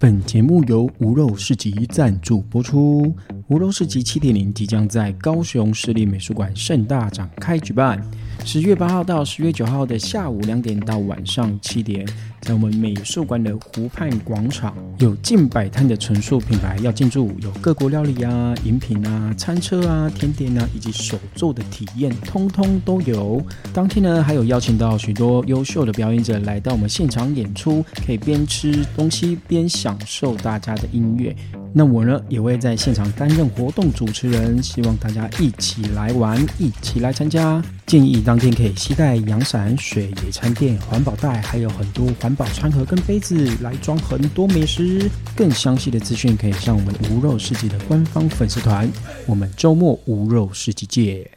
本节目由无肉市集赞助播出。无肉市集七点零即将在高雄市立美术馆盛大展开举办，十月八号到十月九号的下午两点到晚上七点，在我们美术馆的湖畔广场，有近百摊的纯素品牌要进驻，有各国料理啊、饮品啊、餐车啊、甜点啊，以及手作的体验，通通都有。当天呢，还有邀请到许多优秀的表演者来到我们现场演出，可以边吃东西边享受大家的音乐。那我呢，也会在现场担任活动主持人，希望大家一起来玩，一起来参加。建议当天可以携带阳伞、水、野餐垫、环保袋，还有很多环保餐盒跟杯子来装很多美食。更详细的资讯可以上我们无肉世纪的官方粉丝团。我们周末无肉世纪见。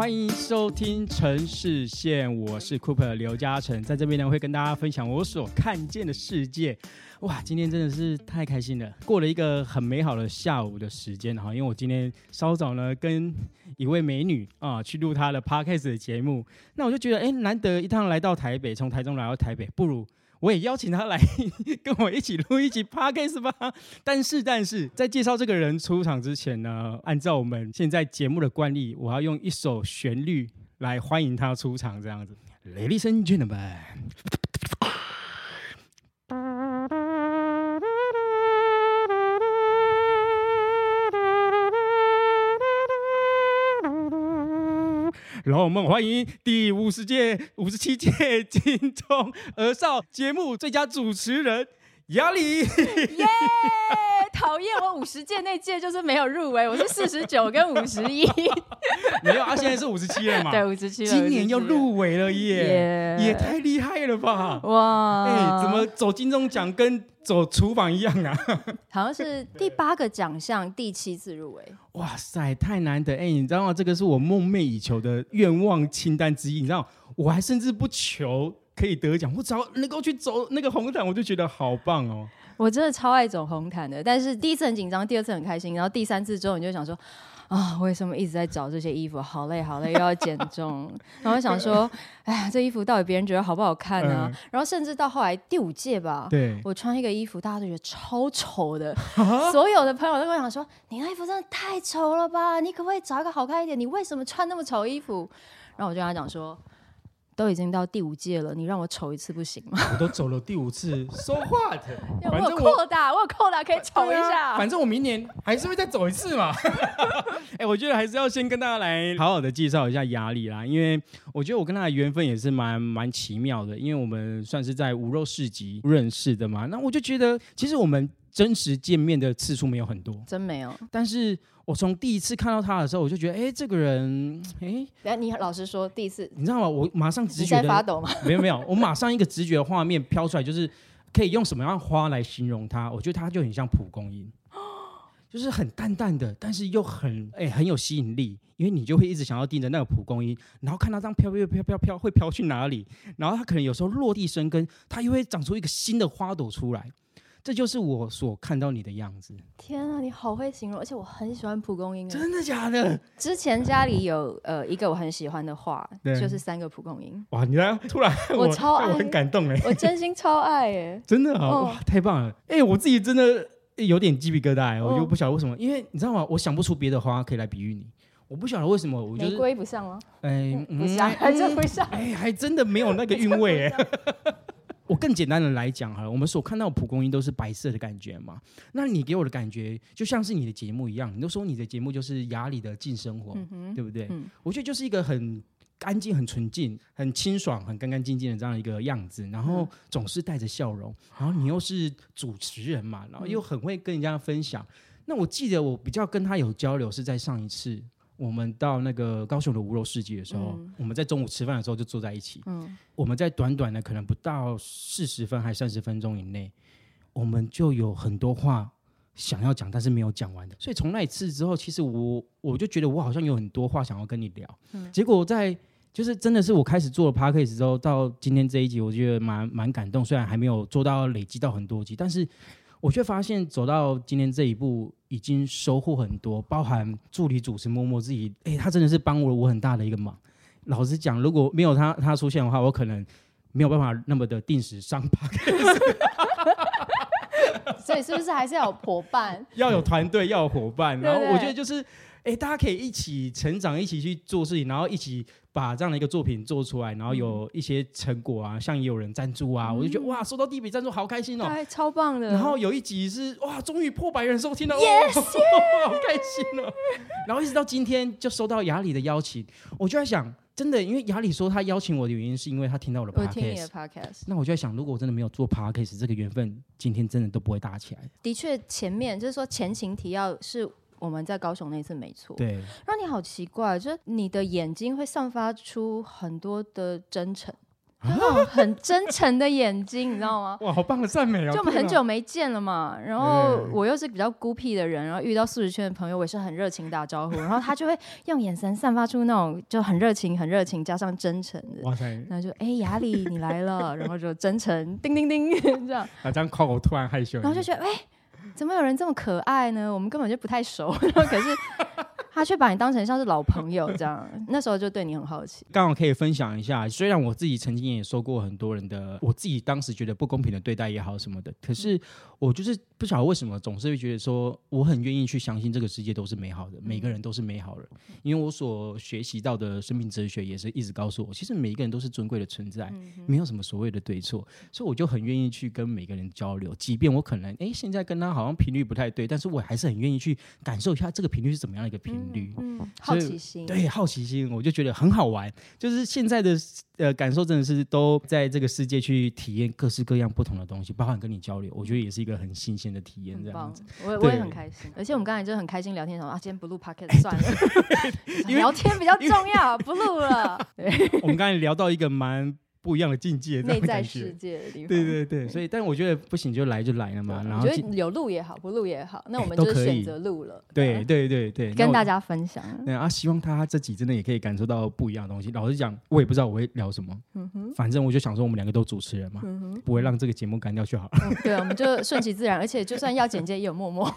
欢迎收听城市线，我是 Cooper 刘嘉诚，在这边呢会跟大家分享我所看见的世界。哇，今天真的是太开心了，过了一个很美好的下午的时间哈，因为我今天稍早呢跟一位美女啊去录她的 Podcast 的节目，那我就觉得哎，难得一趟来到台北，从台中来到台北，不如。我也邀请他来跟我一起录一起 podcast 吧。但是，但是在介绍这个人出场之前呢，按照我们现在节目的惯例，我要用一首旋律来欢迎他出场，这样子。Ladies and gentlemen。让我们欢迎第五十届、五十七届金钟儿少节目最佳主持人雅里。耶！讨厌，我五十届那届就是没有入围，我是四十九跟五十一。没有啊，现在是五十七了嘛？对，五十七。今年要入围了耶！也太厉害了吧！哇！哎，怎么走金钟奖跟走厨房一样啊？好像是第八个奖项，第七次入围。哇塞，太难得！哎，你知道吗？这个是我梦寐以求的愿望清单之一。你知道，我还甚至不求可以得奖，我只要能够去走那个红毯，我就觉得好棒哦。我真的超爱走红毯的，但是第一次很紧张，第二次很开心，然后第三次之后你就想说，啊，为什么一直在找这些衣服？好累，好累，又要减重。然后想说，哎呀，这衣服到底别人觉得好不好看呢？然后甚至到后来第五届吧，对我穿一个衣服，大家都觉得超丑的，所有的朋友都跟我讲说，你那衣服真的太丑了吧？你可不可以找一个好看一点？你为什么穿那么丑衣服？然后我就跟他讲说。都已经到第五届了，你让我丑一次不行吗？我都走了第五次，so what？我有扩大，我有扩大可以丑一下。反正我明年还是会再走一次嘛。哎，我觉得还是要先跟大家来好好的介绍一下压力啦，因为我觉得我跟他的缘分也是蛮蛮奇妙的，因为我们算是在无肉市集认识的嘛。那我就觉得，其实我们真实见面的次数没有很多，真没有。但是。我从第一次看到他的时候，我就觉得，哎，这个人，哎，等下你老实说，第一次，你知道吗？我马上直觉在发抖吗？没有没有，我马上一个直觉画面飘出来，就是可以用什么样花来形容他？我觉得他就很像蒲公英，就是很淡淡的，但是又很哎很有吸引力，因为你就会一直想要盯着那个蒲公英，然后看它这样飘飘飘飘飘会飘去哪里，然后它可能有时候落地生根，它又会长出一个新的花朵出来。这就是我所看到你的样子。天啊，你好会形容，而且我很喜欢蒲公英。真的假的？之前家里有呃一个我很喜欢的画，就是三个蒲公英。哇，你来突然，我超爱，我很感动哎，我真心超爱哎，真的啊，哇，太棒了！哎，我自己真的有点鸡皮疙瘩哎，我就不晓得为什么，因为你知道吗？我想不出别的花可以来比喻你，我不晓得为什么，我玫瑰不像吗？哎，不像，还真不像，哎，还真的没有那个韵味哎。我更简单的来讲哈，我们所看到的蒲公英都是白色的感觉嘛。那你给我的感觉就像是你的节目一样，你都说你的节目就是雅里的静生活，对不对？我觉得就是一个很干净、很纯净、很清爽、很干干净净的这样一个样子，然后总是带着笑容，然后你又是主持人嘛，然后又很会跟人家分享。那我记得我比较跟他有交流是在上一次。我们到那个高雄的无肉市集的时候，我们在中午吃饭的时候就坐在一起。嗯，我们在短短的可能不到四十分还三十分钟以内，我们就有很多话想要讲，但是没有讲完的。所以从那一次之后，其实我我就觉得我好像有很多话想要跟你聊。嗯，结果在就是真的是我开始做了 p a r k a s 之后，到今天这一集，我觉得蛮蛮感动。虽然还没有做到累积到很多集，但是我却发现走到今天这一步，已经收获很多，包含助理主持默默自己，哎，他真的是帮了我很大的一个忙。老实讲，如果没有他他出现的话，我可能没有办法那么的定时上班。所以是不是还是要有伙伴？要有团队，要有伙伴。然后我觉得就是，哎，大家可以一起成长，一起去做事情，然后一起把这样的一个作品做出来，然后有一些成果啊，像也有人赞助啊，我就觉得哇，收到第一笔赞助好开心哦。对，超棒的。然后有一集是哇，终于破百人收听了，Yes，哦 好开心哦。然后一直到今天就收到雅里的邀请，我就在想，真的，因为雅里说他邀请我的原因是因为他听到我 podcast，那我就在想，如果我真的没有做 podcast，这个缘分今天真的都不会搭起来。的确前面就是说前情提要是我们在高雄那次没错。对，让你好奇怪，就是你的眼睛会散发出很多的真诚，就那种很 真诚的眼睛，你知道吗？哇，好棒的赞美哦！就我们很久没见了嘛，然后我又是比较孤僻的人，然后遇到素食圈的朋友，我也是很热情打招呼，然后他就会用眼神散发出那种就很热情、很热情，加上真诚的，哇塞，然后就哎雅里你来了，然后就真诚，叮叮叮 这样，啊，这样夸我突然害羞，然后就觉得哎。怎么有人这么可爱呢？我们根本就不太熟，可是他却把你当成像是老朋友这样，那时候就对你很好奇。刚好可以分享一下，虽然我自己曾经也受过很多人的，我自己当时觉得不公平的对待也好什么的，可是我就是不晓得为什么总是会觉得说，我很愿意去相信这个世界都是美好的，每个人都是美好的，因为我所学习到的生命哲学也是一直告诉我，其实每一个人都是尊贵的存在，没有什么所谓的对错，所以我就很愿意去跟每个人交流，即便我可能诶现在跟他好像频率不太对，但是我还是很愿意去感受一下这个频率是怎么样的一个频率。嗯，好奇心，对，好奇心，我就觉得很好玩。就是现在的呃感受，真的是都在这个世界去体验各式各样不同的东西，包含跟你交流，我觉得也是一个很新鲜的体验。这样子，，我也我也很开心。而且我们刚才就很开心聊天，说啊，今天不录 podcast 算了，聊天比较重要，不录了。对，我们刚才聊到一个蛮不一样的境界，内在世。界的地方。对对对，所以但我觉得不行就来就来了嘛，然后我觉得有录也好，不录也好，那我们就选择录了。对对对对，跟大家。分享。对啊，希望他这集真的也可以感受到不一样的东西。老实讲，我也不知道我会聊什么，嗯反正我就想说，我们两个都主持人嘛，不会让这个节目干掉就好了。嗯对，我们就顺其自然，而且就算要剪接，也有默默。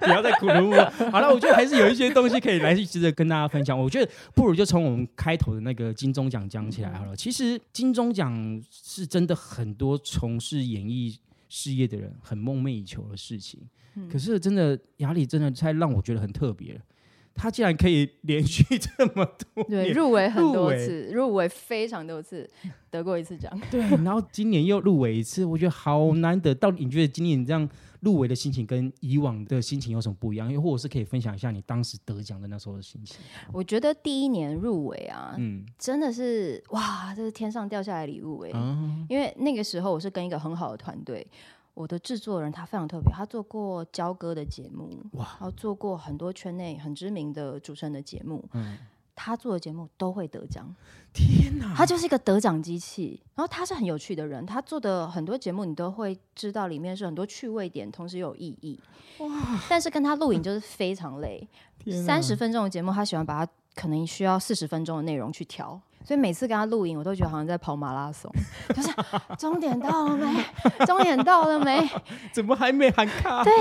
不要再苦了我。好了，我觉得还是有一些东西可以来去值得跟大家分享。我觉得不如就从我们开头的那个金钟奖讲起来好了。其实金钟奖是真的很多从事演艺事业的人很梦寐以求的事情。嗯可是真的压力真的太让我觉得很特别了。他竟然可以连续这么多对，入围很多次，入围非常多次，得过一次奖。对，然后今年又入围一次，我觉得好难得。到底你觉得今年这样入围的心情跟以往的心情有什么不一样？又或者是可以分享一下你当时得奖的那时候的心情？我觉得第一年入围啊，嗯真的是哇，这是天上掉下来礼物哎、啊，因为那个时候我是跟一个很好的团队，我的制作人他非常特别，他做过交歌的节目，哇然后做过很多圈内很知名的主持人的节目，嗯，他做的节目都会得奖，天哪！他就是一个得奖机器。然后他是很有趣的人，他做的很多节目你都会知道里面是很多趣味点，同时又有意义。哇！但是跟他录影就是非常累，三十分钟的节目，他喜欢把它可能需要四十分钟的内容去调。所以每次跟他录影，我都觉得好像在跑马拉松，就是终点到了没？终点到了没？怎么还没喊卡？对，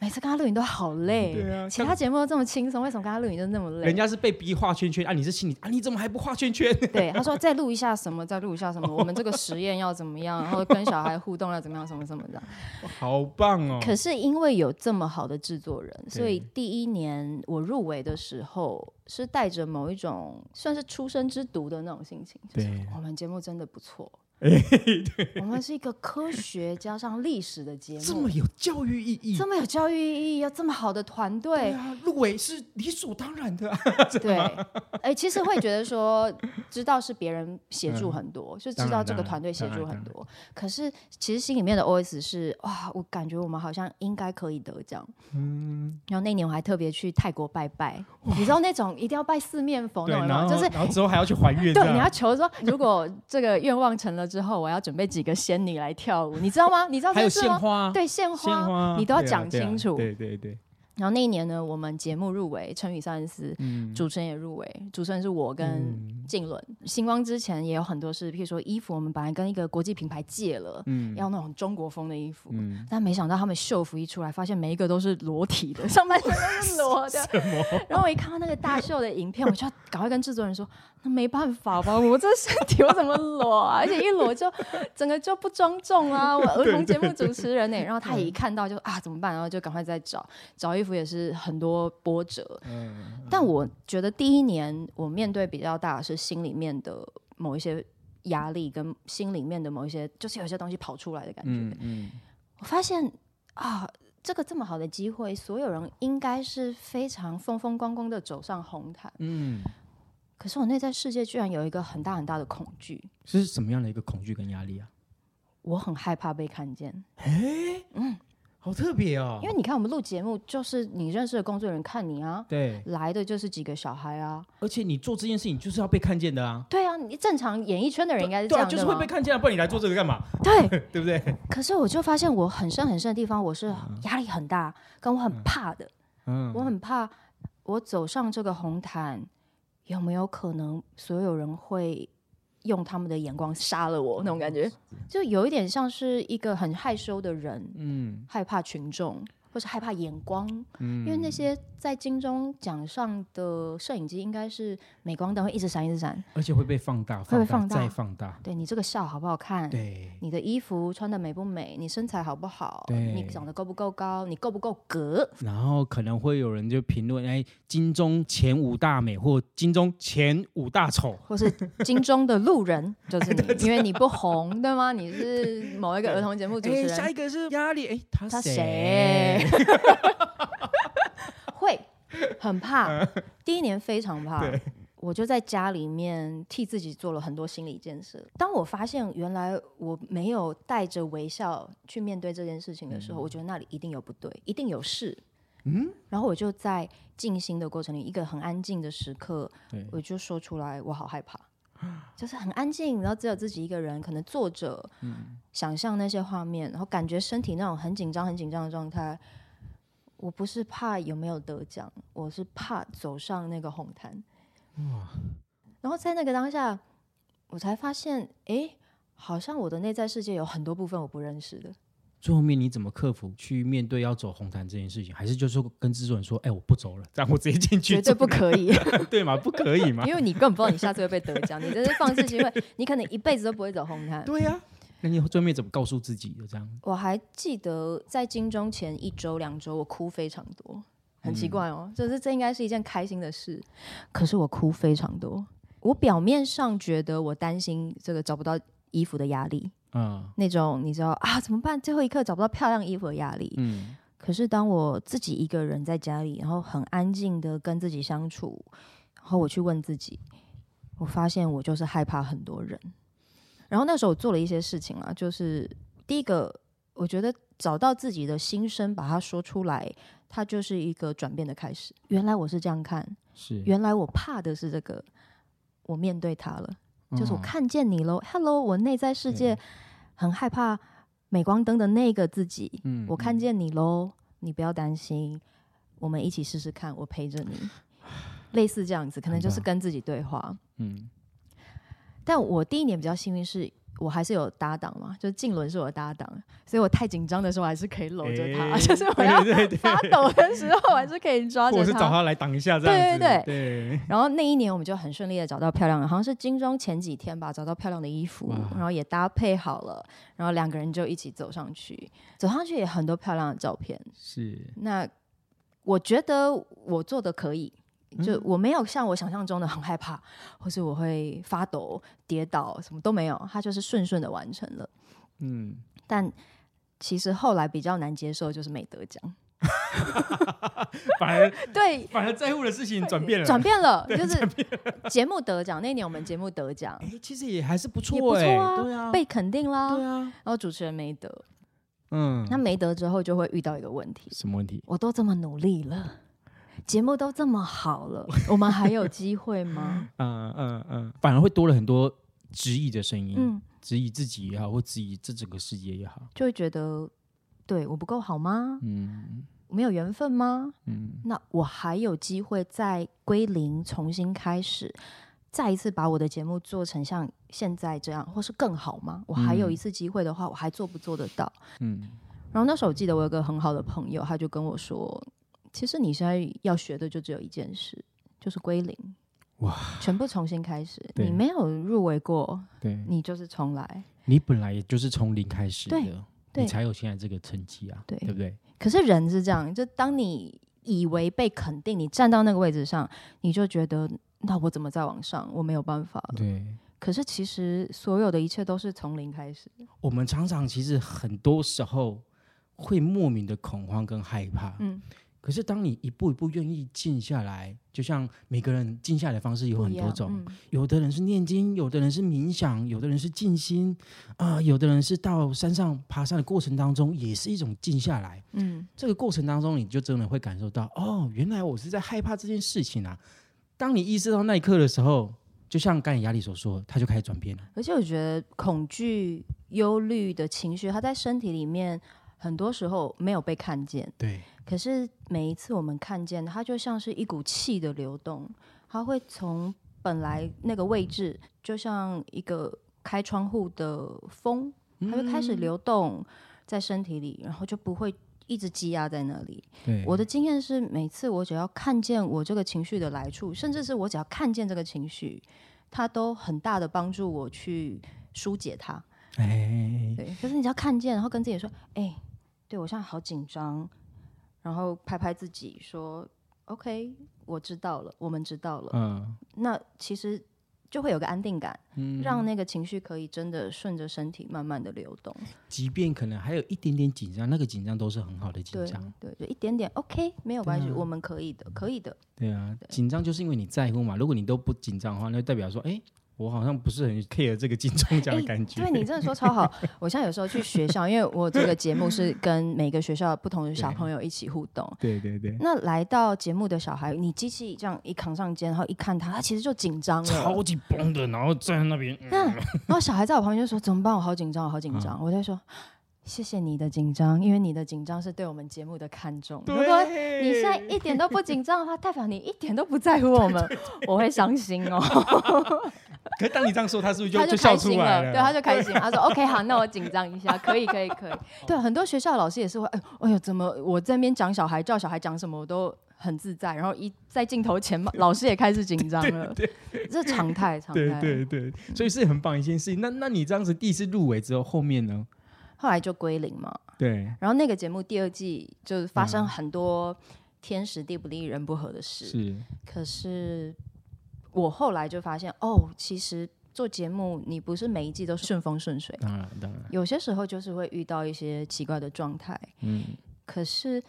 每次跟他录影都好累。对啊其他节目都这么轻松，为什么跟他录影就那么累？人家是被逼画圈圈啊，你是心里啊，你怎么还不画圈圈？对他说再录一下什么，再录一下什么，我们这个实验要怎么样，然后跟小孩互动要怎么样，什么什么的。好棒哦！可是因为有这么好的制作人，所以第一年我入围的时候是带着某一种算是出生之毒的那种心情，就是对我们节目真的不错。我们是一个科学加上历史的节目。这么，有教育意义，这么有教育意义，要这么好的团对队，啊，入围是理所当然的啊。对，哎、其实会觉得说，知道是别人协助很多，就知道这个团队协助很多。可是其实心里面的 OS 是，哇，我感觉我们好像应该可以得奖。嗯，然后那年我还特别去泰国拜拜，你知道那种一定要拜四面佛对，那种就是。然后之后还要去还愿，对，你要求说，如果这个愿望成了之后，我要准备几个仙女来跳舞，你知道吗？你知道还有这事吗？献花，对，献献花，你都要对啊对啊讲清楚。对对对，然后那一年呢，我们节目入围成语三十四，嗯主持人也入围，主持人是我跟嗯静伦。星光之前也有很多事，譬如说衣服，我们本来跟一个国际品牌借了，嗯要那种中国风的衣服，嗯，但没想到他们秀服一出来，发现每一个都是裸体的，上半身都是裸的。然后我一看到那个大秀的影片，我就要赶快跟制作人说：“那没办法吧，我这身体我怎么裸啊？而且一裸就整个就不庄重啊！我儿童节目主持人呢、然后他也一看到就啊怎么办？然后就赶快再找找衣服，也是很多波折。嗯但我觉得第一年我面对比较大的是心里面的某一些压力，跟心里面的某一些就是有些东西跑出来的感觉。嗯嗯我发现啊，这个这么好的机会，所有人应该是非常风风光光的走上红毯。嗯，可是我内在世界居然有一个很大很大的恐惧，是什么样的一个恐惧跟压力啊？我很害怕被看见。好特别哦。因为你看，我们录节目，就是你认识的工作人员看你啊，对，来的就是几个小孩啊，而且你做这件事情就是要被看见的啊，对啊，你正常演艺圈的人应该是这对啊，样就是会被看见啊，不然你来做这个干嘛？对，对不对？可是我就发现我很深很深的地方，我是压力很大，跟我很怕的。嗯。我很怕，我走上这个红毯，有没有可能所有人会用他们的眼光杀了我？那种感觉，就有一点像是一个很害羞的人，嗯害怕群众，或是害怕眼光，嗯因为那些在金钟奖上的摄影机应该是美光灯会一直闪一直闪，而且会被放大，会被放大再放大，对你这个笑好不好看？对，你的衣服穿的美不美？你身材好不好？对你长得够不够高？你够不够格？然后可能会有人就评论，哎，金钟前五大美或金钟前五大丑，或是金钟的路人，就是你，因为你不红，对吗？你是某一个儿童节目主持哎，下，一个是压力，哎，他他谁？谁？会很怕，第一年非常怕。我就在家里面替自己做了很多心理建设。当我发现原来我没有带着微笑去面对这件事情的时候，我觉得那里一定有不对，一定有事。嗯，然后我就在静心的过程里，一个很安静的时刻，我就说出来，我好害怕，就是很安静，然后只有自己一个人，可能坐着，想象那些画面，然后感觉身体那种很紧张、很紧张的状态。我不是怕有没有得奖，我是怕走上那个红毯。哇然后在那个当下，我才发现，哎，好像我的内在世界有很多部分我不认识的。最后面你怎么克服去面对要走红毯这件事情？还是就是说跟制作人说，哎，我不走了，这样我直接进去绝对，不可以，对吗？不可以吗？因为你根本不知道你下次会被得奖，你这是放肆机会，你可能一辈子都不会走红毯。对呀、那你最后面怎么告诉自己的？这样我还记得在金钟前一周、两周，我哭非常多，很奇怪哦，就是这应该是一件开心的事，可是我哭非常多。我表面上觉得我担心这个找不到衣服的压力，嗯那种你知道啊怎么办？最后一刻找不到漂亮衣服的压力。嗯可是当我自己一个人在家里，然后很安静的跟自己相处，然后我去问自己，我发现我就是害怕很多人。然后那时候我做了一些事情啊，就是第一个，我觉得找到自己的心声，把它说出来，它就是一个转变的开始。原来我是这样看，是，原来我怕的是这个，我面对它了。就是我嗯看见你喽，Hello，我内在世界很害怕镁光灯的那个自己，嗯。我看见你喽，你不要担心，我们一起试试看，我陪着你，类似这样子，可能就是跟自己对话。嗯但我第一年比较幸运是。我还是有搭档嘛，就是静伦是我的搭档，所以我太紧张的时候还是可以搂着他，哎 就是我要发抖的时候，我还是可以抓着他。我是找他来挡一下这样子，对对对然后那一年我们就很顺利的找到漂亮的，好像是金装前几天吧，找到漂亮的衣服，然后也搭配好了，然后两个人就一起走上去，走上去也很多漂亮的照片。是那我觉得我做的可以，嗯就我没有像我想象中的很害怕，或是我会发抖、跌倒，什么都没有，它就是顺顺的完成了。嗯，但其实后来比较难接受就是没得奖，反而对，反而在乎的事情转变了，转变了，就是节目得奖那一年我们节目得奖，哎，其实也还是不错也不哎，错啊，对啊，被肯定啦。对啊，然后主持人没得，嗯，那没得之后就会遇到一个问题：什么问题？我都这么努力了，节目都这么好了，我们还有机会吗？嗯嗯嗯，反而会多了很多质疑的声音，嗯，质疑自己也好，或质疑这整个世界也好，就会觉得，对我不够好吗？嗯，没有缘分吗？嗯，那我还有机会再归零，重新开始，再一次把我的节目做成像现在这样，或是更好吗？我还有一次机会的话，我还做不做得到？嗯，然后那时候我记得我有个很好的朋友，他就跟我说，其实你现在要学的就只有一件事，就是归零。哇，全部重新开始，你没有入围过，对，你就是重来。你本来也就是从零开始的，你才有现在这个成绩啊，对对不对？可是人是这样，就当你以为被肯定，你站到那个位置上，你就觉得那我怎么再往上？我没有办法了。对，可是其实所有的一切都是从零开始。我们常常其实很多时候会莫名的恐慌跟害怕，嗯，可是当你一步一步愿意静下来，就像每个人静下来的方式有很多种，嗯有的人是念经，有的人是冥想，有的人是静心，啊、有的人是到山上爬山的过程当中，也是一种静下来。嗯，这个过程当中，你就真的会感受到，哦，原来我是在害怕这件事情啊。当你意识到那一刻的时候，就像刚才亚里所说，他就开始转变了。而且我觉得恐惧、忧虑的情绪，它在身体里面很多时候没有被看见。对，可是每一次我们看见它，就像是一股气的流动，它会从本来那个位置，就像一个开窗户的风，它会开始流动在身体里，然后就不会一直积压在那里。我的经验是，每次我只要看见我这个情绪的来处，甚至是我只要看见这个情绪，它都很大的帮助我去疏解它。哎，对，可是你只要看见，然后跟自己说：“哎、对我现在好紧张。”然后拍拍自己说：“OK，我知道了，我们知道了。嗯那其实就会有个安定感，嗯，让那个情绪可以真的顺着身体慢慢的流动。即便可能还有一点点紧张，那个紧张都是很好的紧张。对，就一点点 OK，没有关系，啊我们可以的，可以的。对啊，紧张就是因为你在乎嘛。如果你都不紧张的话，那就代表说，哎，我好像不是很 care 这个金钟奖的哎感觉。对你真的说超好。我现在有时候去学校，因为我这个节目是跟每个学校不同的小朋友一起互动。对对对，那来到节目的小孩，你机器这样一扛上肩，然后一看他，他其实就紧张了。超级崩的，然后站在那边，嗯 那然后小孩在我旁边就说：“怎么办？我好紧张，我好紧张。我在说：“谢谢你的紧张，因为你的紧张是对我们节目的看重。如果你现在一点都不紧张的话，代表你一点都不在乎我们，我会伤心哦。可是当你这样说，他是不是就 他就笑出开心了，来对，他就开心。他说：“OK，好，那我紧张一下，可以，可以，可以。”对，很多学校老师也是会，哎，哎呦，怎么我在那边讲小孩，叫小孩讲什么，我都很自在，然后一在镜头前嘛，老师也开始紧张了，这常态，常对态。对对，所以是很棒一件事情。那那你这样子第一次入围之后，后面呢？后来就归零嘛，对，然后那个节目第二季就是发生嗯很多天时地不利人不和的事，是，可是我后来就发现，哦，其实做节目你不是每一季都顺风顺水，当然当然，有些时候就是会遇到一些奇怪的状态。嗯，可是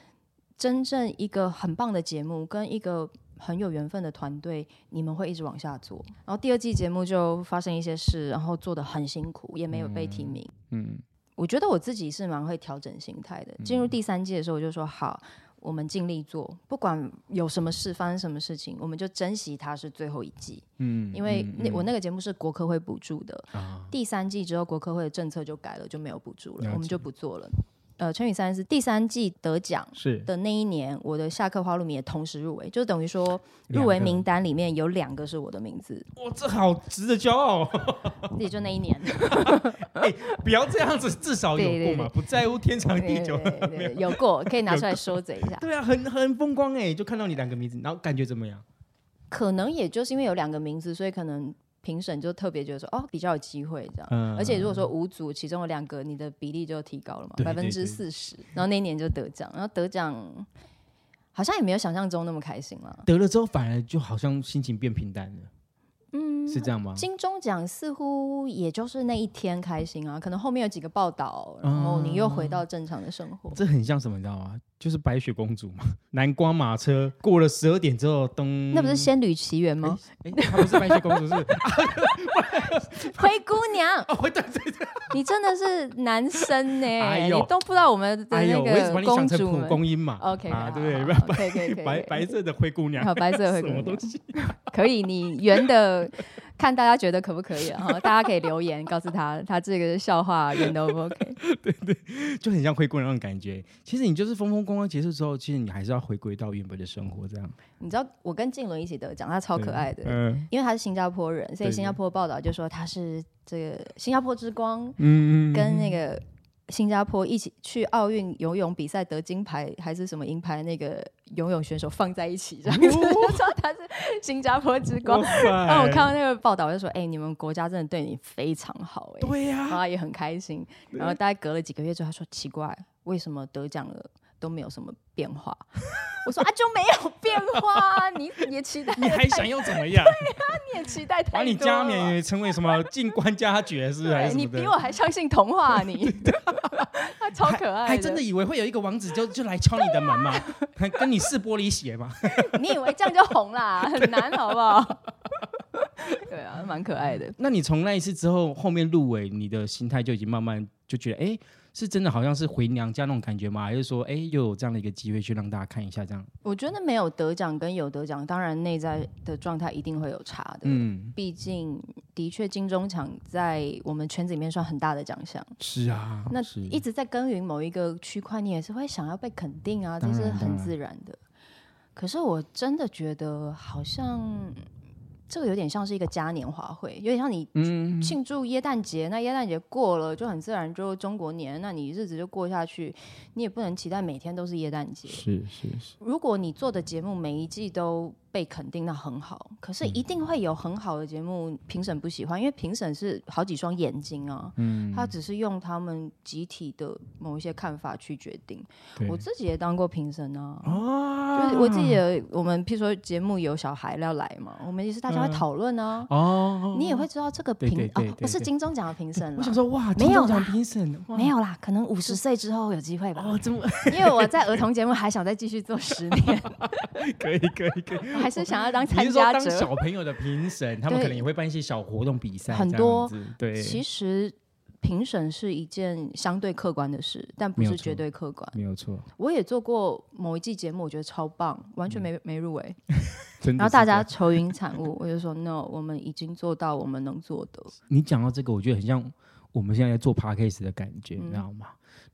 真正一个很棒的节目跟一个很有缘分的团队，你们会一直往下做。然后第二季节目就发生一些事，然后做的很辛苦，也没有被提名。嗯，我觉得我自己是蛮会调整心态的。进入第三季的时候，我就说好。我们尽力做，不管有什么事发生什么事情，我们就珍惜它是最后一季。嗯，因为那、嗯我那个节目是国科会补助的，啊，第三季之后国科会的政策就改了，就没有补助了，了我们就不做了。呃，成语三是第三季得奖是的那一年，我的下课花露米也同时入围，就等于说入围名单里面有两个是我的名字，哇，这好值得骄傲哦！也就那一年。哎不要这样子，至少有过嘛，不在乎天长地久。有过，可以拿出来说嘴一下。对啊，很很风光哎，就看到你两个名字，然后感觉怎么样？可能也就是因为有两个名字，所以可能评审就特别觉得说，哦，比较有机会这样。嗯而且如果说五组其中有两个，你的比例就提高了嘛，百分之四十。然后那一年就得奖，然后得奖好像也没有想象中那么开心了。得了之后，反而就好像心情变平淡了，嗯，是这样吗？金钟奖似乎也就是那一天开心啊，可能后面有几个报道，然后你又回到正常的生活。这很像什么，你知道吗？就是白雪公主嘛，南瓜马车过了十二点之后，咚，那不是《仙女奇缘》吗？哎，她不是白雪公主，是 灰姑娘，哦，对对对，你真的是男生呢、你都不知道我们的哎呦，那我一直把个你想成蒲公主们。公英嘛 OK，啊，对不对？好好可以可以可以，白白色的灰姑娘，好白色的灰姑娘什么东西？可以，你圆的 看大家觉得可不可以啊？哈，大家可以留言告诉他，他这个笑话人都不 OK。对对就很像回归那种感觉。其实你就是风风光光结束之后，其实你还是要回归到原本的生活这样。你知道我跟静伦一起得奖，他超可爱的，嗯因为他是新加坡人，所以新加坡报道就说他是这个新加坡之光，嗯跟那个新加坡一起去奥运游泳比赛得金牌还是什么银牌那个游泳选手放在一起，这样子，哦 说他是新加坡之光。然后我看到那个报道，我就说：“哎、你们国家真的对你非常好、哎。”对呀、然后他也很开心。然后大概隔了几个月之后，他说：“奇怪，为什么得奖了都没有什么变化？” 我说：“啊，就没有变化啊！你也期待，你还想要怎么样？对啊你也期待太多把你加冕成为什么进官加爵是？还是你比我还相信童话、啊，你他 超可爱还真的以为会有一个王子就就来敲你的门吗？还跟你试玻璃鞋吗？你以为这样就红啦？很难，好不好？对啊，蛮可爱的。那你从那一次之后，后面入围，你的心态就已经慢慢就觉得，哎、是真的好像是回娘家那种感觉吗？还是说，哎、又有这样的一个机会去让大家看一下这样？我觉得没有得奖跟有得奖，当然内在的状态一定会有差的。嗯，毕竟的确金钟奖在我们圈子里面算很大的奖项。是啊，那是一直在耕耘某一个区块，你也是会想要被肯定啊，这是很然当然自然的。可是我真的觉得好像这个有点像是一个嘉年华会，有点像你嗯，庆祝耶诞节，那耶诞节过了就很自然就中国年，那你日子就过下去，你也不能期待每天都是耶诞节。是是是，如果你做的节目每一季都被肯定，那很好。可是一定会有很好的节目评审不喜欢，因为评审是好几双眼睛啊，嗯，他只是用他们集体的某一些看法去决定。我自己也当过评审啊。啊。就是我自己也，我们譬如说节目有小孩要来嘛，我们也是大家会嗯。讨论啊，哦，你也会知道这个评哦对对对对不是金钟奖的评审啦我想说，哇，没有金钟奖评审哇。没有啦，可能五十岁之后有机会吧。哦，这么。因为我在儿童节目还想再继续做十年，可以可以可以。我还是想要当参加者。小朋友的评审，他们可能也会办一些小活动比赛，很多对，其实评审是一件相对客观的事，但不是绝对客观。没有错，我也做过某一季节目，我觉得超棒，完全没、没入围。然后大家，愁云惨雾，我就说 no，我们已经做到我们能做的。你讲到这个，我觉得很像我们现在在做 podcast 的感觉，嗯你知道吗？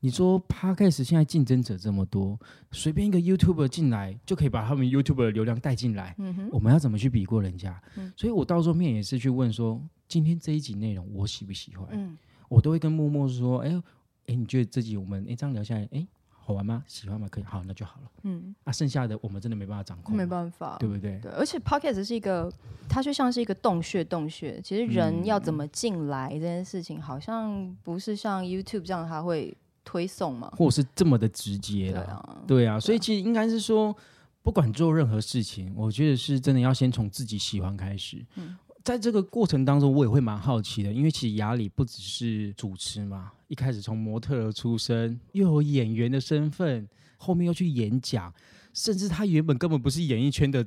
你说 podcast 现在竞争者这么多，随便一个 YouTuber 进来就可以把他们 YouTuber 的流量带进来，嗯哼，我们要怎么去比过人家？嗯所以我到时候面也是去问说，今天这一集内容我喜不喜欢？嗯，我都会跟默默说，哎、哎、你觉得这集我们哎、这样聊下来，哎、好玩吗？喜欢吗？可以，好，那就好了。嗯，啊，剩下的我们真的没办法掌控，没办法，对不对？对，而且 podcast 是一个，它就像是一个洞穴，洞穴。其实人要怎么进来这件事情，好像不是像 YouTube 这样，它会推送嘛。或者是这么的直接啦。对啊，对啊，所以其实应该是说，不管做任何事情，我觉得是真的要先从自己喜欢开始。嗯在这个过程当中，我也会蛮好奇的，因为其实雅里不只是主持嘛，一开始从模特儿出身，又有演员的身份，后面又去演讲，甚至他原本根本不是演艺圈的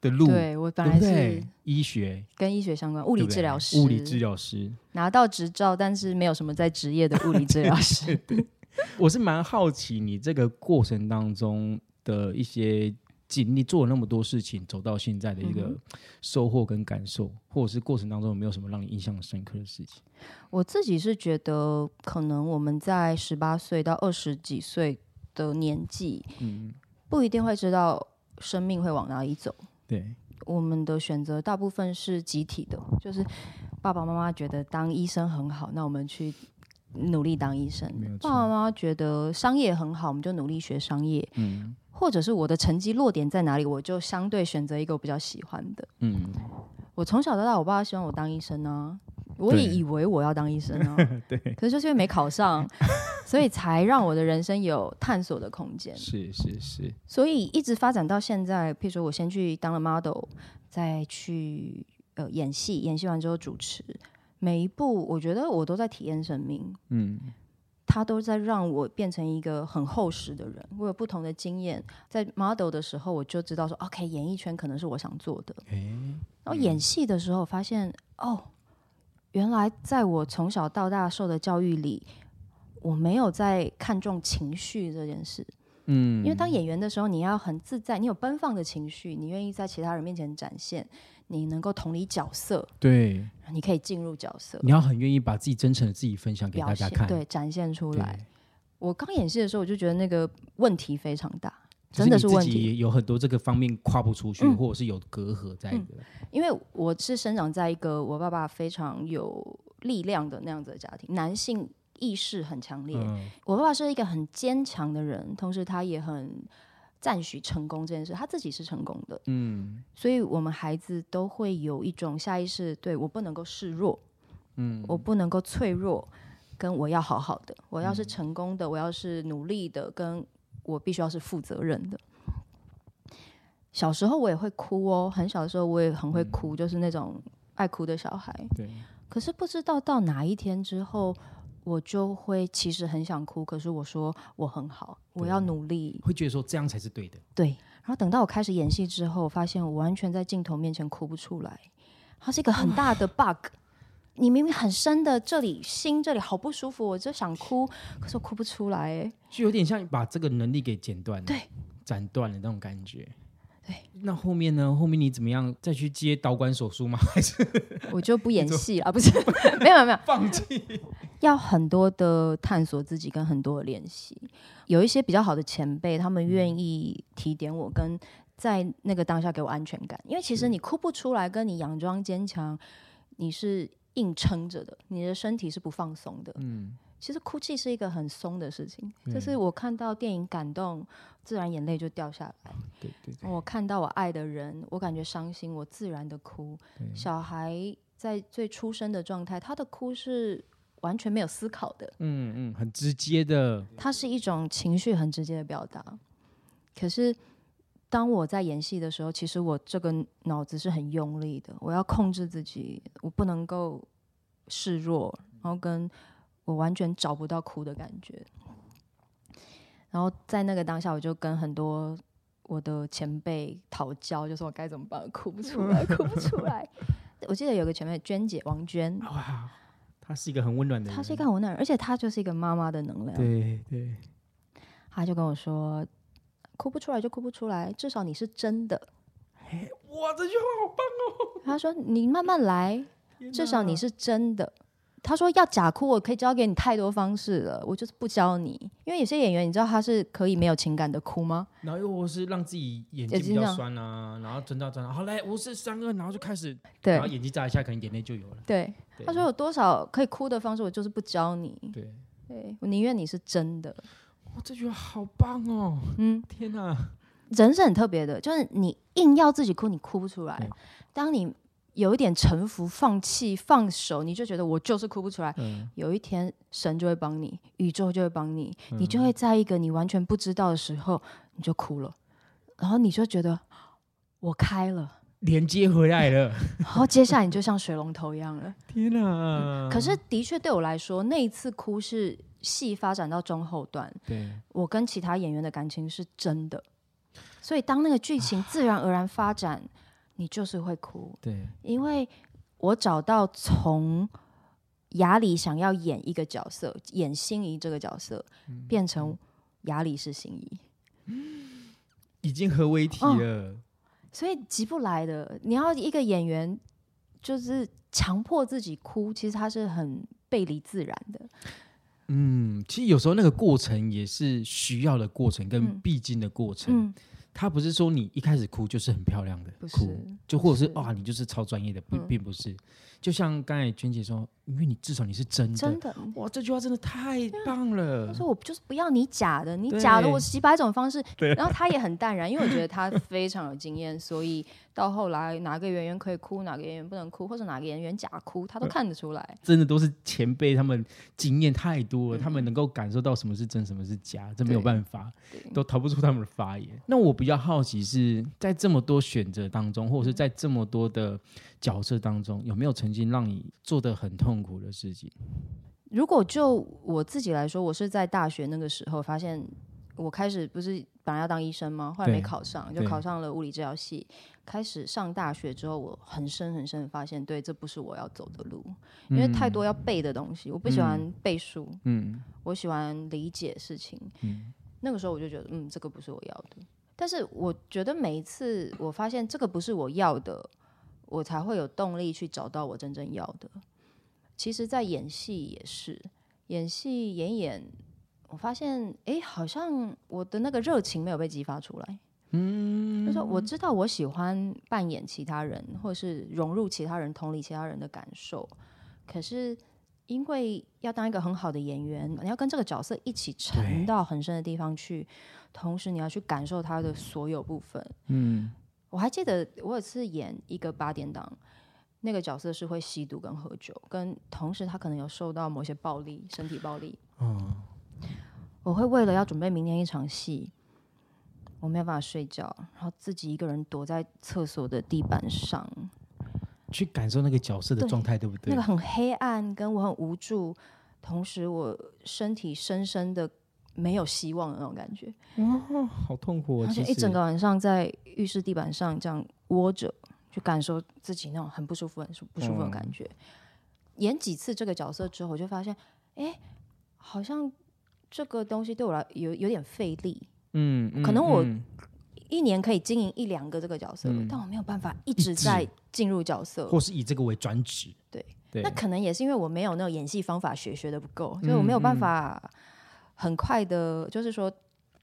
的路，对我本来是？医学、跟医学相关，物理治疗师，物理治疗师，拿到执照，但是没有什么在职业的物理治疗师。我是蛮好奇你这个过程当中的一些经历，做了那么多事情，走到现在的一个嗯收获跟感受，或者是过程当中有没有什么让你印象深刻的事情？我自己是觉得，可能我们在十八岁到二十几岁的年纪，嗯，不一定会知道生命会往哪里走。对，我们的选择大部分是集体的，就是爸爸妈妈觉得当医生很好，那我们去努力当医生。爸爸妈妈觉得商业很好，我们就努力学商业。嗯。或者是我的成绩落点在哪里，我就相对选择一个我比较喜欢的。嗯，我从小到大，我爸希望我当医生啊，我也以为我要当医生啊，对，可是就是因为没考上，所以才让我的人生有探索的空间。是是是，所以一直发展到现在，譬如说我先去当了 model，再去呃演戏，演戏完之后主持，每一步我觉得我都在体验生命，嗯。他都在让我变成一个很厚实的人。我有不同的经验，在 model 的时候我就知道说，OK，演艺圈可能是我想做的。哎，然后演戏的时候发现，哦，原来在我从小到大受的教育里，我没有在看重情绪这件事。嗯，因为当演员的时候，你要很自在，你有奔放的情绪，你愿意在其他人面前展现，你能够同理角色，对，你可以进入角色，你要很愿意把自己真诚的自己分享给表大家看，现对，展现出，来。我刚演戏的时候，我就觉得那个问题非常大，只真的是问题。有很多这个方面跨不出去，嗯。或者是有隔阂在的。因为我是生长在一个我爸爸非常有力量的那样子的家庭，男性意识很强烈。嗯。我爸爸是一个很坚强的人，同时他也很赞许成功这件事，他自己是成功的，嗯。所以我们孩子都会有一种下意识，对我不能够示弱，嗯，我不能够脆弱，跟我要好好的，我要是成功的，我要是努力的，跟我必须要是负责任的。小时候我也会哭哦，很小的时候我也很会哭，就是那种爱哭的小孩。对，可是不知道到哪一天之后，我就会其实很想哭，可是我说我很好，我要努力。会觉得说这样才是对的。对，然后等到我开始演戏之后，发现我完全在镜头面前哭不出来，它是一个很大的 bug。你明明很深的这里心这里好不舒服，我就想哭，可是我哭不出来。哎，就有点像把这个能力给剪断了，对，斩断了那种感觉。对，那后面呢？后面你怎么样再去接导管手术吗？还是我就不演戏了，不是？没有没有，放弃？要很多的探索自己，跟很多的练习。有一些比较好的前辈，他们愿意提点我，跟在那个当下给我安全感。因为其实你哭不出来，跟你佯装坚强，你是硬撑着的，你的身体是不放松的。嗯，其实哭泣是一个很松的事情，对就是我看到电影感动，自然眼泪就掉下来。对对对，我看到我爱的人，我感觉伤心，我自然的哭。小孩在最出生的状态，他的哭是完全没有思考的，嗯嗯，很直接的，它是一种情绪很直接的表达。可是当我在演戏的时候，其实我这个脑子是很用力的，我要控制自己，我不能够示弱，然后跟我完全找不到哭的感觉。然后在那个当下，我就跟很多我的前辈讨教，就说我该怎么办，哭不出来，哭不出来。我记得有个前辈娟姐王娟，哇，她是一个很温暖的人，她是一个很温暖人，而且她就是一个妈妈的能量。对对，她就跟我说：“哭不出来就哭不出来，至少你是真的。哇，这句话好棒哦”他说：“你慢慢来，哦！至少你是真的。”他说：“要假哭，我可以教给你太多方式了，我就是不教你。因为有些演员，你知道他是可以没有情感的哭吗？然后又或是让自己眼睛比较酸啊，然后睁大睁大，好来，我是三个，然后就开始，对然后眼睛眨一下，可能眼泪就有了。对。对他说有多少可以哭的方式，我就是不教你。对，对我宁愿你是真的。哇，这句话好棒哦！嗯，天哪，人是很特别的，就是你硬要自己哭，你哭不出来。当你有一点臣服、放弃、放手，你就觉得我就是哭不出来。嗯，有一天神就会帮你，宇宙就会帮你，你就嗯会在一个你完全不知道的时候，你就哭了，然后你就觉得我开了，连接回来了，然后接下来你就像水龙头一样了。天哪！可是的确对我来说，那一次哭是戏发展到中后段，对，我跟其他演员的感情是真的，所以当那个剧情自然而然发展，你就是会哭，对，因为我找到从雅里想要演一个角色，演心仪这个角色，嗯变成雅里是心仪，已经合为一体哦了。所以急不来的。你要一个演员就是强迫自己哭，其实他是很背离自然的。嗯，其实有时候那个过程也是需要的过程跟嗯必经的过程。嗯，它不是说你一开始哭就是很漂亮的哭，就或者是啊你就是超专业的，不嗯并不是。就像刚才娟姐说，因为你至少你是真的，真的。哇，这句话真的太棒了他。说我就是不要你假的，你假的我几百种方式。对然后他也很淡然，因为我觉得他非常有经验，所以到后来哪个演员可以哭，哪个演员不能哭，或者哪个演员假哭，他都看得出来。真的都是前辈，他们经验太多了，嗯他们能够感受到什么是真，什么是假，这没有办法，都逃不出他们的发言。那我比较好奇是在这么多选择当中，或者是在这么多的角色当中，有没有曾经让你做的很痛苦的事情？如果就我自己来说，我是在大学那个时候发现，我开始不是本来要当医生吗？后来没考上，就考上了物理治疗系。开始上大学之后，我很深很深的发现，对，这不是我要走的路，因为太多要背的东西，我不喜欢背书，嗯我喜欢理解事情。嗯那个时候我就觉得，嗯，这个不是我要的。但是我觉得每一次我发现这个不是我要的，我才会有动力去找到我真正要的。其实，在演戏也是，演戏演演，我发现，哎，好像我的那个热情没有被激发出来。嗯，就说我知道我喜欢扮演其他人，或者是融入其他人、同理其他人的感受，可是。因为要当一个很好的演员，你要跟这个角色一起沉到很深的地方去，同时你要去感受他的所有部分。嗯，我还记得我有次演一个八点档，那个角色是会吸毒跟喝酒，跟同时他可能有受到某些暴力、身体暴力。嗯，我会为了要准备明天一场戏，我没有办法睡觉，然后自己一个人躲在厕所的地板上。去感受那个角色的状态，对不对？那个很黑暗，跟我很无助，同时我身体深深的没有希望的那种感觉。哇，好痛苦！而且一整个晚上在浴室地板上这样窝着，就感受自己那种很不舒服、很不舒服的感觉。演几次这个角色之后，我就发现，哎，好像这个东西对我来有有点费力。嗯，可能我。一年可以经营一两个这个角色，但我没有办法一直在进入角色，或是以这个为专职。对，那可能也是因为我没有那种演戏方法学学的不够，所以我没有办法很快的，就是说。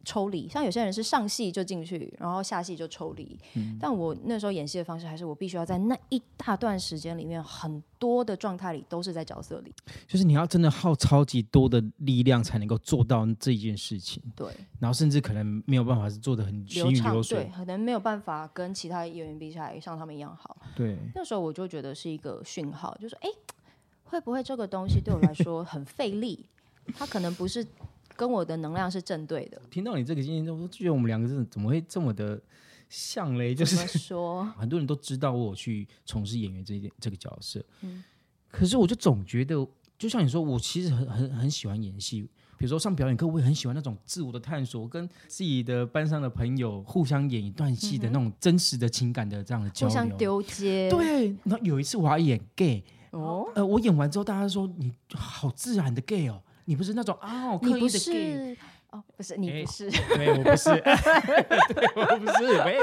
抽离，像有些人是上戏就进去，然后下戏就抽离。但我那时候演戏的方式，还是我必须要在那一大段时间里面，很多的状态里都是在角色里。就是你要真的耗超级多的力量，才能够做到这一件事情。对。然后甚至可能没有办法是做的很流畅，流对，可能没有办法跟其他演员比起来像他们一样好。对。那时候我就觉得是一个讯号，就是哎，会不会这个东西对我来说很费力？它可能不是。跟我的能量是正对的。听到你这个经验，我觉得我们两个是怎么会这么的像嘞？就是说，很多人都知道我去从事演员这一点这个角色，嗯，可是我就总觉得，就像你说，我其实很很很喜欢演戏。比如说上表演课，我也很喜欢那种自我的探索，跟自己的班上的朋友互相演一段戏的那种真实的情感的这样的交流，互相丢接。对，那有一次我要演 gay，哦，呃，我演完之后，大家说你好自然的 gay 哦。你不是那种啊，我刻意的 gay 哦，不是你不是，对我不是，对我不是，喂，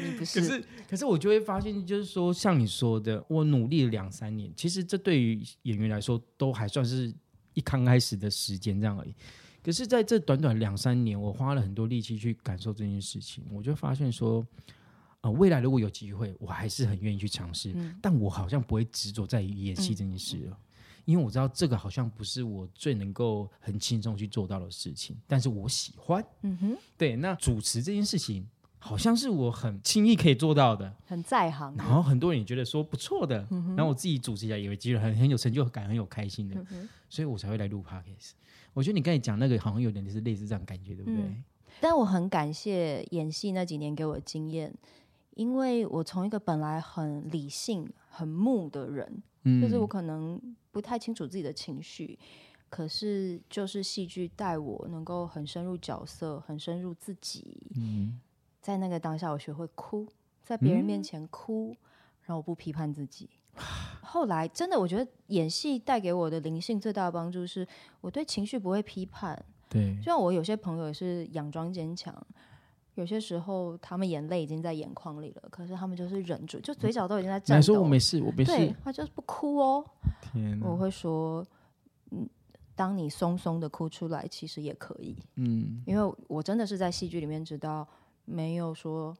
你不是，可是可是我就会发现，就是说像你说的，我努力了两三年，其实这对于演员来说都还算是一刚开始的时间这样而已。可是在这短短两三年，我花了很多力气去感受这件事情，我就发现说，呃，未来如果有机会，我还是很愿意去尝试，但我好像不会执着在演戏这件事了。因为我知道这个好像不是我最能够很轻松去做到的事情，但是我喜欢。嗯哼，对，那主持这件事情好像是我很轻易可以做到的，很在行。然后很多人也觉得说不错的，然后我自己主持一下也会觉得很很有成就感，很有开心的，所以我才会来录 podcast。我觉得你刚才讲那个好像有点是类似这样感觉，对不对？但我很感谢演戏那几年给我的经验，因为我从一个本来很理性、很木的人，就是我可能。不太清楚自己的情绪，可是就是戏剧带我能够很深入角色，很深入自己。嗯，在那个当下，我学会哭，在别人面前哭，然后我不批判自己。后来真的，我觉得演戏带给我的灵性最大的帮助是，我对情绪不会批判。对，就像我有些朋友也是佯装坚强。有些时候，他们眼泪已经在眼眶里了，可是他们就是忍住，就嘴角都已经在颤抖。说我没事，我没事。对他就是不哭哦。天我会说，嗯，当你松松的哭出来，其实也可以。嗯，因为我真的是在戏剧里面知道，没有说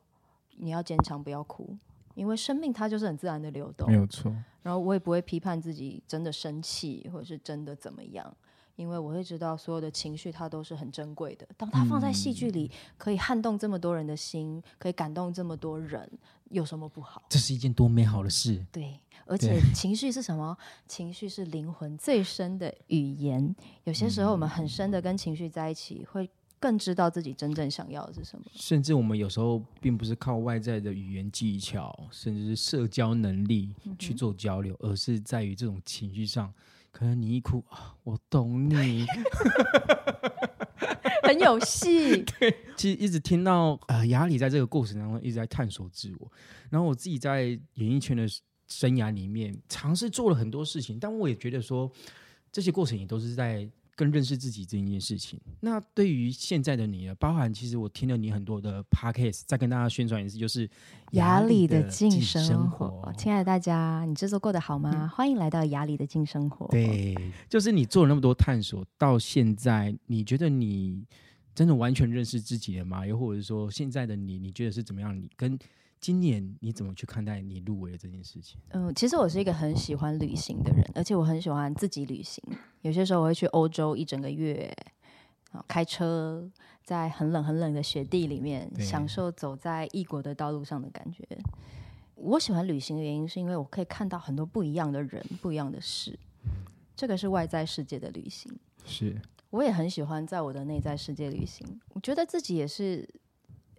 你要坚强，不要哭，因为生命它就是很自然的流动，没有错。然后我也不会批判自己真的生气，或者是真的怎么样。因为我会知道，所有的情绪它都是很珍贵的。当它放在戏剧里，可以撼动这么多人的心，可以感动这么多人，有什么不好？这是一件多美好的事。对，而且情绪是什么？情绪是灵魂最深的语言。有些时候，我们很深的跟情绪在一起，会更知道自己真正想要的是什么。甚至我们有时候并不是靠外在的语言技巧，甚至是社交能力去做交流，而是在于这种情绪上。可能你一哭啊，我懂你，很有戏。对，其实一直听到呃，雅里在这个过程当中一直在探索自我，然后我自己在演艺圈的生涯里面尝试做了很多事情，但我也觉得说这些过程也都是在更认识自己这一件事情。那对于现在的你呢，包含其实我听了你很多的 podcast，再跟大家宣传一次，就是雅里的静静生活活，。亲爱的大家，你这周过得好吗？欢迎来到雅里的静生活。，对，就是你做了那么多探索，到现在，你觉得你真的完全认识自己了吗？又或者是说，现在的你，你觉得是怎么样？你跟今年你怎么去看待你入围的这件事情？嗯，其实我是一个很喜欢旅行的人，而且我很喜欢自己旅行。有些时候我会去欧洲一整个月，啊，开车在很冷很冷的雪地里面，享受走在异国的道路上的感觉。我喜欢旅行的原因，是因为我可以看到很多不一样的人、不一样的事。这个是外在世界的旅行。是，我也很喜欢在我的内在世界旅行，我觉得自己也是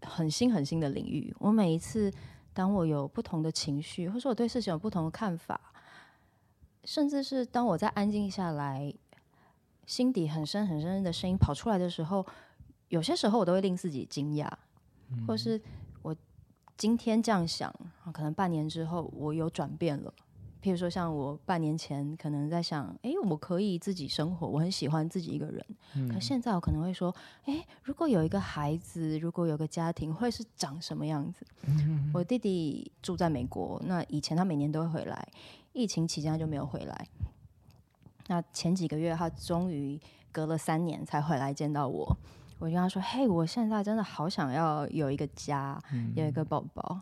很新很新的领域。我每一次当我有不同的情绪，或者说我对事情有不同的看法，甚至是当我在安静下来，心底很深很深的声音跑出来的时候，有些时候我都会令自己惊讶，或是我今天这样想，可能半年之后我有转变了。譬如说，像我半年前可能在想，诶，我可以自己生活，我很喜欢自己一个人。可现在我可能会说，诶，如果有一个孩子，如果有个家庭，会是长什么样子？我弟弟住在美国，那以前他每年都会回来，疫情期间他就没有回来。那前几个月他终于隔了三年才回来见到我，我就跟他说：“嘿，我现在真的好想要有一个家，有一个宝宝。”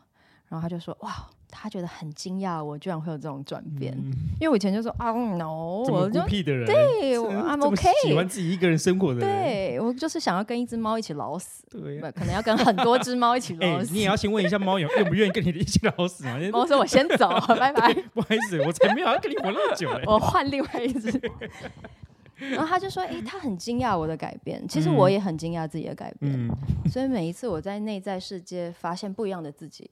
然后他就说：“哇，他觉得很惊讶，我居然会有这种转变，因为我以前就说啊、no，我就僻的人，对我 I'm OK，喜欢自己一个人生活的人，对我就是想要跟一只猫一起老死，对可能要跟很多只猫一起 哎、老死。你也要先问一下猫有愿不愿意跟你一起老死嘛？猫说：“我先走，拜拜。不好意思，我才没有要跟你活那么久嘞。我换另外一只。然后他就说：“哎，他很惊讶我的改变，其实我也很惊讶自己的改变。嗯，所以每一次我在内在世界发现不一样的自己，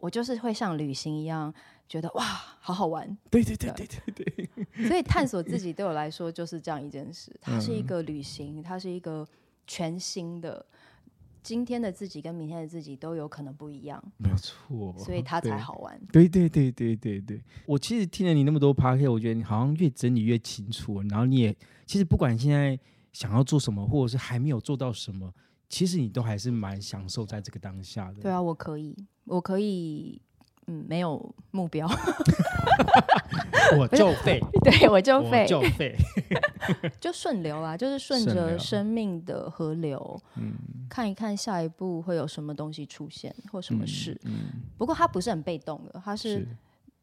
我就是会像旅行一样，觉得哇，好好玩。对对对对对对，所以探索自 己对我来说就是这样一件事，它是一个旅行，它是一个全新的。今天的自己跟明天的自己都有可能不一样，没有错，所以它才好玩。对对对对对对，我其实听了你那么多 p a r k 我觉得你好像越整理越清楚，然后你也其实不管现在想要做什么，或者是还没有做到什么，其实你都还是蛮享受在这个当下的。对啊，我可以，我可以，嗯，没有目标，我就废，对我就废，就废。就顺流啊，就是顺着生命的河流，嗯看一看下一步会有什么东西出现或什么事。嗯，不过它不是很被动的，它是是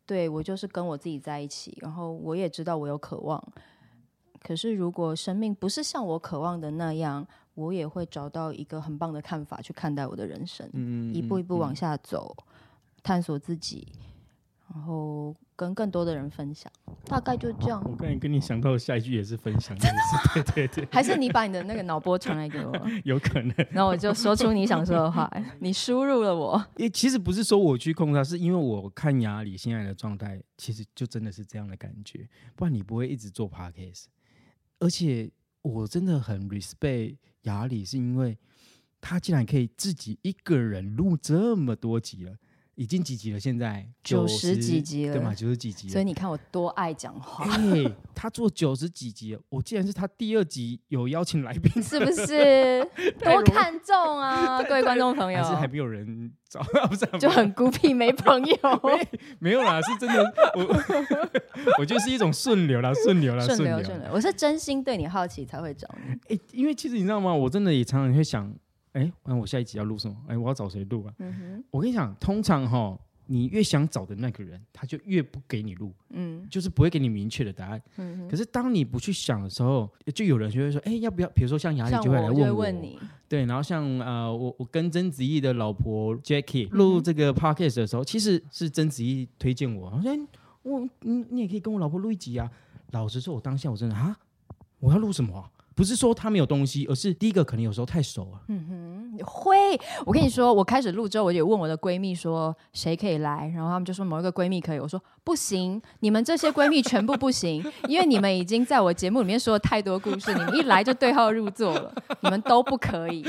对我就是跟我自己在一起，然后我也知道我有渴望。可是如果生命不是像我渴望的那样，我也会找到一个很棒的看法去看待我的人生，嗯一步一步往下走，探索自己，然后跟更多的人分享，大概就这样。我刚才跟你想到的下一句也是分享对对对，还是你把你的那个脑波传来给我，有可能。然后我就说出你想说的话，你输入了我。也其实不是说我去控制它，是因为我看雅里现在的状态，其实就真的是这样的感觉，不然你不会一直做 podcast。而且我真的很 respect 雅里，是因为他竟然可以自己一个人录这么多集了，已经几集了？现在九十几集了对嘛？九十几集了，所以你看我多爱讲话，哎，他做九十几集了，我竟然是他第二集有邀请来宾，是不是 多看重啊？各位观众朋友还，是还没有人找，啊不是就很孤僻没朋友，没有啦，是真的，我我觉得是一种顺流啦，顺流啦，顺流流顺流。我是真心对你好奇才会找你。哎、因为其实你知道吗？我真的也常常会想，哎、那我下一集要录什么？哎、我要找谁录啊？嗯我跟你讲，通常哈，你越想找的那个人，他就越不给你录，嗯就是不会给你明确的答案。嗯哼，可是当你不去想的时候，就有人就会说，哎、要不要？比如说像雅里就会来问你，对，然后像呃，我我跟曾子毅的老婆嗯 Jackie 录这个 podcast 的时候，其实是曾子毅推荐我，我说哎我你你也可以跟我老婆录一集啊。老实说，我当下我真的啊，我要录什么啊、不是说他没有东西，而是第一个可能有时候太熟了。嗯哼，会。我跟你说，我开始录之后，我就问我的闺蜜说谁可以来，然后他们就说某一个闺蜜可以。我说不行，你们这些闺蜜全部不行，因为你们已经在我节目里面说了太多故事，你们一来就对号入座了，你们都不可以。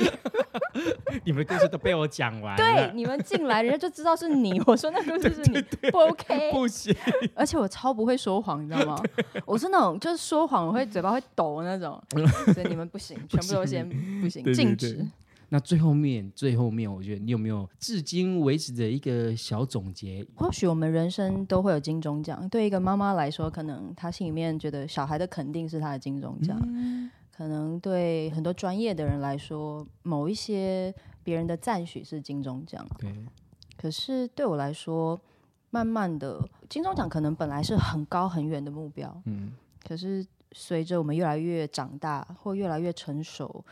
你们的故事都被我讲完了，对，你们进来，人家就知道是你。我说那故事是你，不 OK，不行。而且我超不会说谎，你知道吗？我是那种就是说谎我会嘴巴会抖那种，所以你们不行，全部都先不行，禁止。那最后面，最后面，我觉得你有没有至今为止的一个小总结？或许我们人生都会有金钟奖，对一个妈妈来说，可能她心里面觉得小孩的肯定是她的金钟奖。可能对很多专业的人来说，某一些别人的赞许是金钟奖。对。可是对我来说，慢慢的，金钟奖可能本来是很高很远的目标。嗯。可是随着我们越来越长大，或越来越成熟，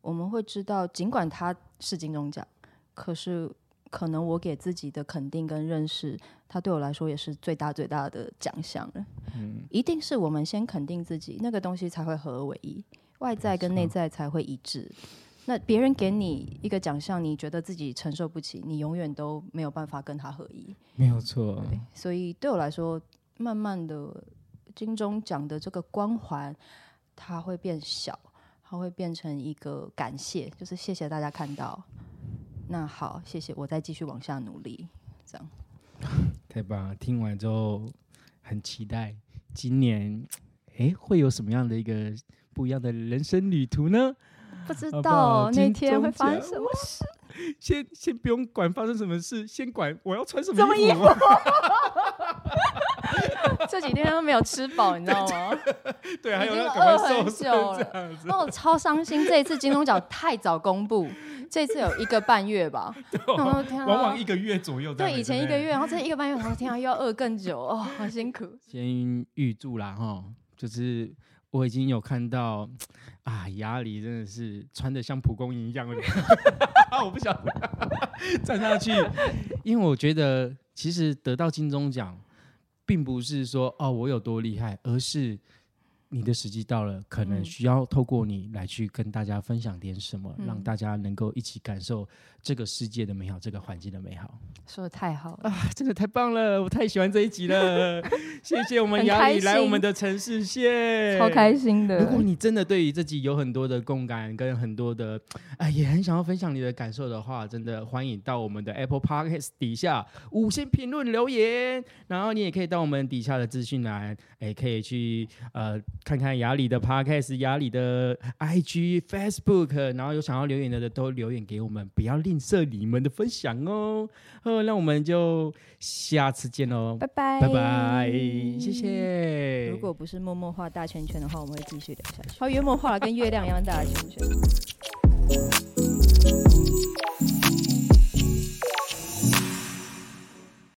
我们会知道，尽管它是金钟奖，可是可能我给自己的肯定跟认识，它对我来说也是最大最大的奖项了。嗯。一定是我们先肯定自己，那个东西才会合而为一。外在跟内在才会一致。那别人给你一个奖项，你觉得自己承受不起，你永远都没有办法跟他合一。没有错。所以对我来说，慢慢的金钟奖的这个光环，它会变小，它会变成一个感谢，就是谢谢大家看到。那好，谢谢，我再继续往下努力。这样。太棒了！听完之后很期待今年，哎，会有什么样的一个？不一样的人生旅途呢？不知道那天会发生什么事。先先不用管发生什么事，先管我要穿什么衣服。这几天都没有吃饱，你知道吗？对，还有饿很久了，那我超伤心。这一次金钟奖太早公布，这次有一个半月吧。往往一个月左右。对，以前一个月，然后这一个半月，然后天啊，又要饿更久哦，好辛苦。先预祝啦哈，就是。我已经有看到 啊，压力真的是穿的像蒲公英一样，我不想站上去，因为我觉得其实得到金钟奖，并不是说哦我有多厉害，而是。你的时机到了，可能需要透过你来去跟大家分享点什么，让大家能够一起感受这个世界的美好，这个环境的美好。说的太好了啊，真的太棒了，我太喜欢这一集了。谢谢我们雅里来我们的城市线，超开心的。如果你真的对于这集有很多的共感，跟很多的哎，也很想要分享你的感受的话，真的欢迎到我们的 Apple Podcast 底下五星评论留言，然后你也可以到我们底下的资讯栏，哎，可以去呃。看看雅里的 Podcast，雅里的 IG、Facebook，然后有想要留言的都留言给我们，不要吝啬你们的分享哦。好，那我们就下次见喽，拜拜，拜拜，谢谢。如果不是默默画大圈圈的话，我们会继续聊下去。好，约莫画了跟月亮一样大的圈圈。